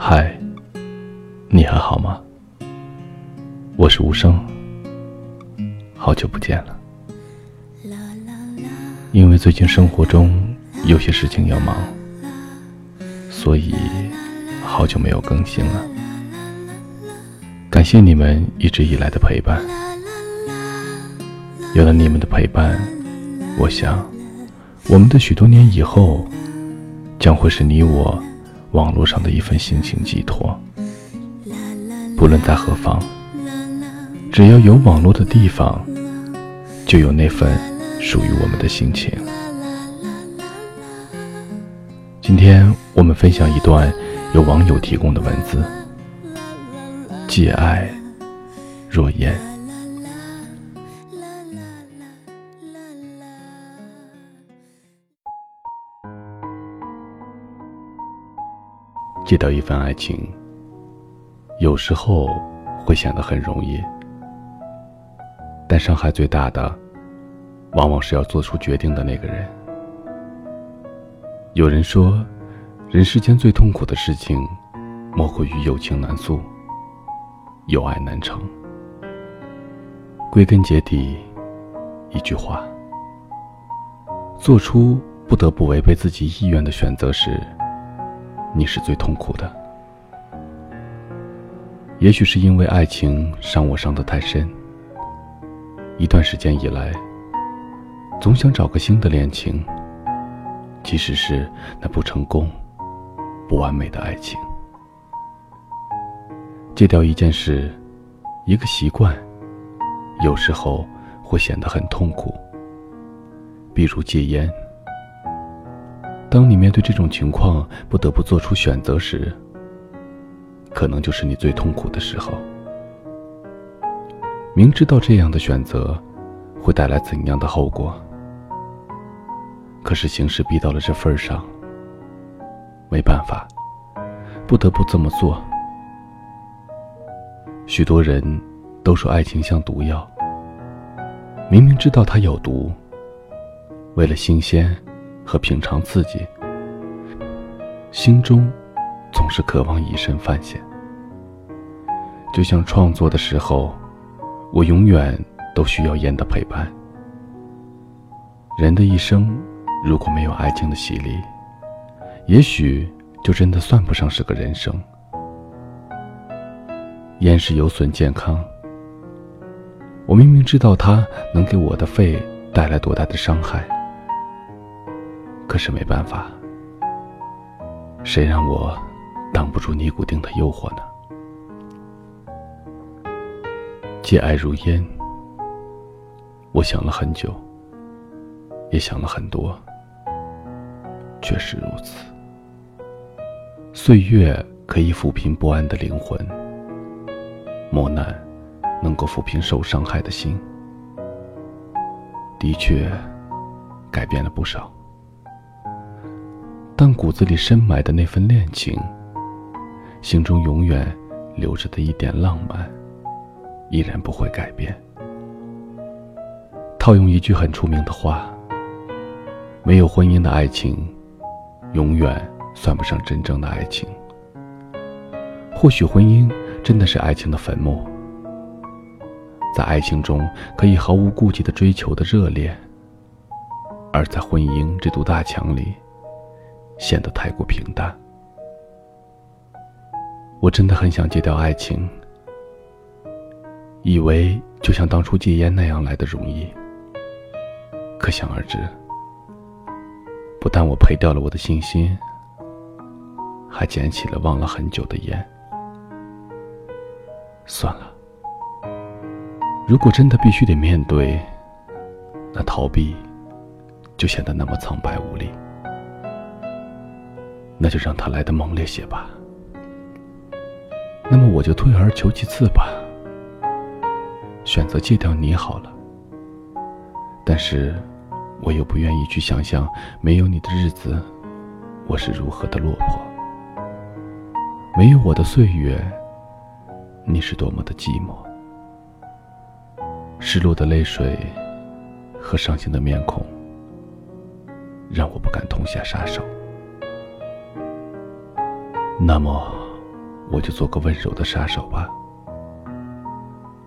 嗨，你还好吗？我是无声，好久不见了。因为最近生活中有些事情要忙，所以好久没有更新了。感谢你们一直以来的陪伴，有了你们的陪伴，我想我们的许多年以后，将会是你我。网络上的一份心情寄托，不论在何方，只要有网络的地方，就有那份属于我们的心情。今天我们分享一段由网友提供的文字：借爱若烟。戒掉一份爱情，有时候会显得很容易，但伤害最大的，往往是要做出决定的那个人。有人说，人世间最痛苦的事情，莫过于有情难诉，有爱难成。归根结底，一句话：做出不得不违背自己意愿的选择时。你是最痛苦的，也许是因为爱情伤我伤得太深。一段时间以来，总想找个新的恋情，即使是那不成功、不完美的爱情。戒掉一件事、一个习惯，有时候会显得很痛苦。比如戒烟。当你面对这种情况不得不做出选择时，可能就是你最痛苦的时候。明知道这样的选择会带来怎样的后果，可是形势逼到了这份上，没办法，不得不这么做。许多人都说爱情像毒药，明明知道它有毒，为了新鲜。和平常刺激，心中总是渴望以身犯险。就像创作的时候，我永远都需要烟的陪伴。人的一生如果没有爱情的洗礼，也许就真的算不上是个人生。烟是有损健康，我明明知道它能给我的肺带来多大的伤害。可是没办法，谁让我挡不住尼古丁的诱惑呢？戒爱如烟，我想了很久，也想了很多，确实如此。岁月可以抚平不安的灵魂，磨难能够抚平受伤害的心，的确改变了不少。骨子里深埋的那份恋情，心中永远留着的一点浪漫，依然不会改变。套用一句很出名的话：“没有婚姻的爱情，永远算不上真正的爱情。”或许婚姻真的是爱情的坟墓，在爱情中可以毫无顾忌的追求的热烈，而在婚姻这堵大墙里。显得太过平淡。我真的很想戒掉爱情，以为就像当初戒烟那样来的容易。可想而知，不但我赔掉了我的信心，还捡起了忘了很久的烟。算了，如果真的必须得面对，那逃避就显得那么苍白无力。那就让它来的猛烈些吧。那么我就退而求其次吧，选择戒掉你好了。但是，我又不愿意去想象没有你的日子，我是如何的落魄；没有我的岁月，你是多么的寂寞。失落的泪水和伤心的面孔，让我不敢痛下杀手。那么，我就做个温柔的杀手吧，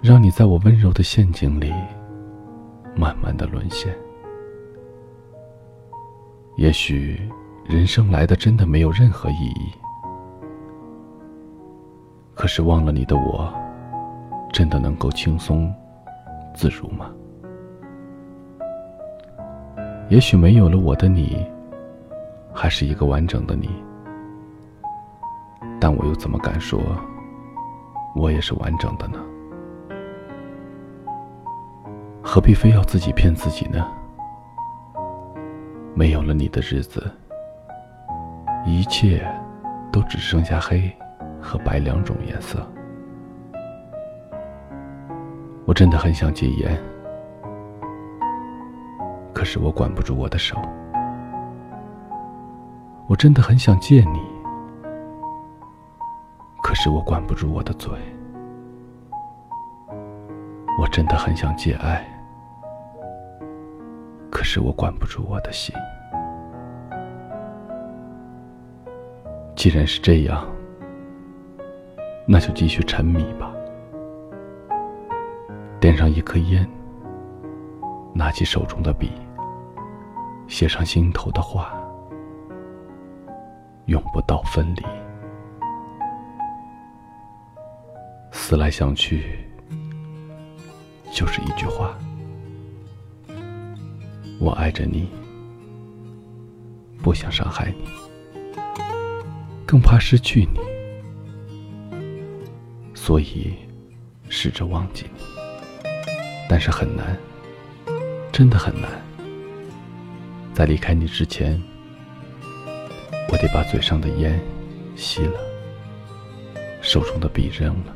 让你在我温柔的陷阱里慢慢的沦陷。也许人生来的真的没有任何意义，可是忘了你的我，真的能够轻松自如吗？也许没有了我的你，还是一个完整的你，但我又怎么敢说，我也是完整的呢？何必非要自己骗自己呢？没有了你的日子，一切都只剩下黑和白两种颜色。我真的很想戒烟，可是我管不住我的手。我真的很想戒你，是我管不住我的嘴。我真的很想戒爱。可是我管不住我的心。既然是这样，那就继续沉迷吧。点上一颗烟，拿起手中的笔，写上心头的话，永不到分离。思来想去，就是一句话。我爱着你，不想伤害你，更怕失去你，所以试着忘记你，但是很难，真的很难。在离开你之前，我得把嘴上的烟吸了，手中的笔扔了，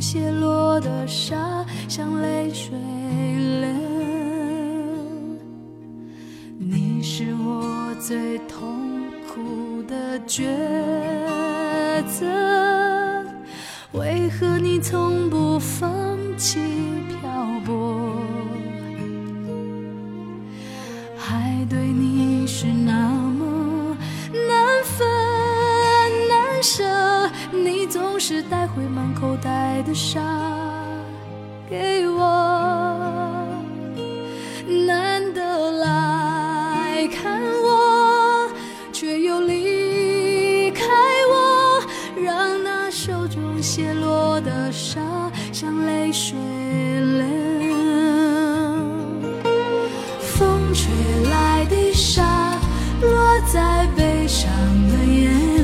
泻落的沙像泪水流。你是我最痛。苦的抉口袋的沙给我。难得来看我，却又离开我，让那手中泻落的沙像泪水流。风吹来的沙，落在悲伤的眼。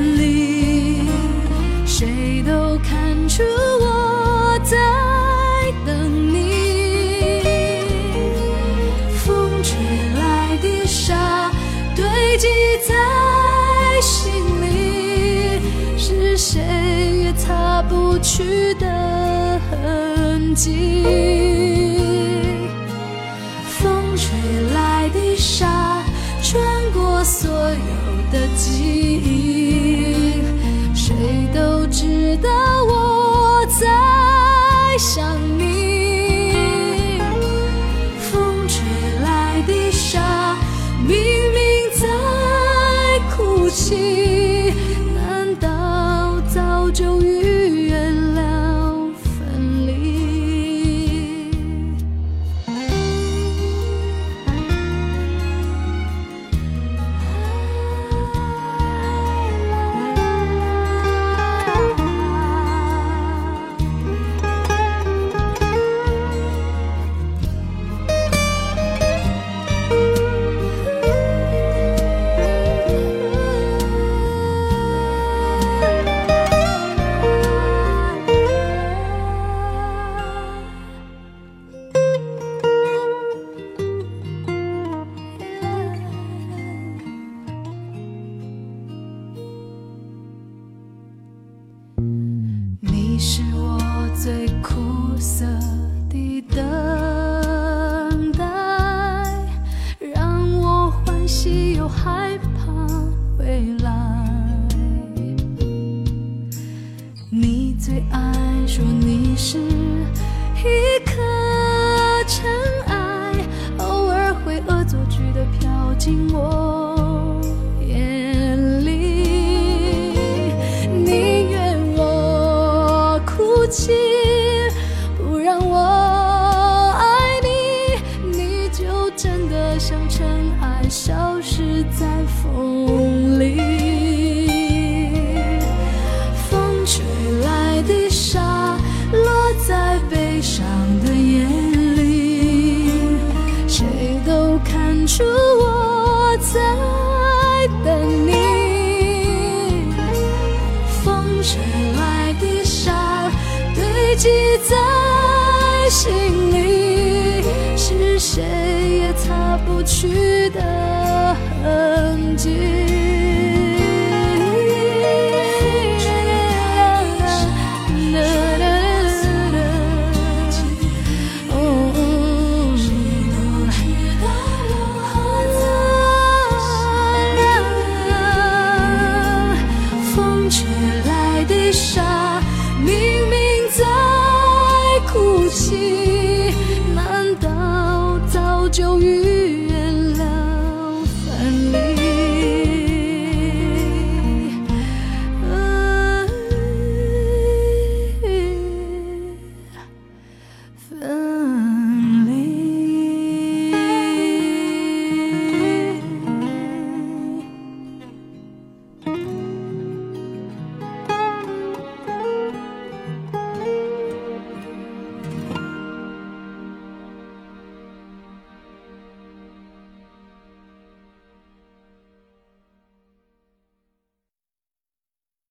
出我在等你。风吹来的沙堆积在心里，是谁也？擦不去的痕迹，风吹来的沙，穿过所有的记忆，谁都知道我在想最爱说你是一颗尘埃，偶尔会恶作剧的飘进我眼里。宁愿我哭泣，不让我爱你，你就真的像尘埃，消失在风里。出我在等你。风吹来的沙，堆积在心里，是谁也擦不去的痕迹。傻，明明在哭泣，难道早就预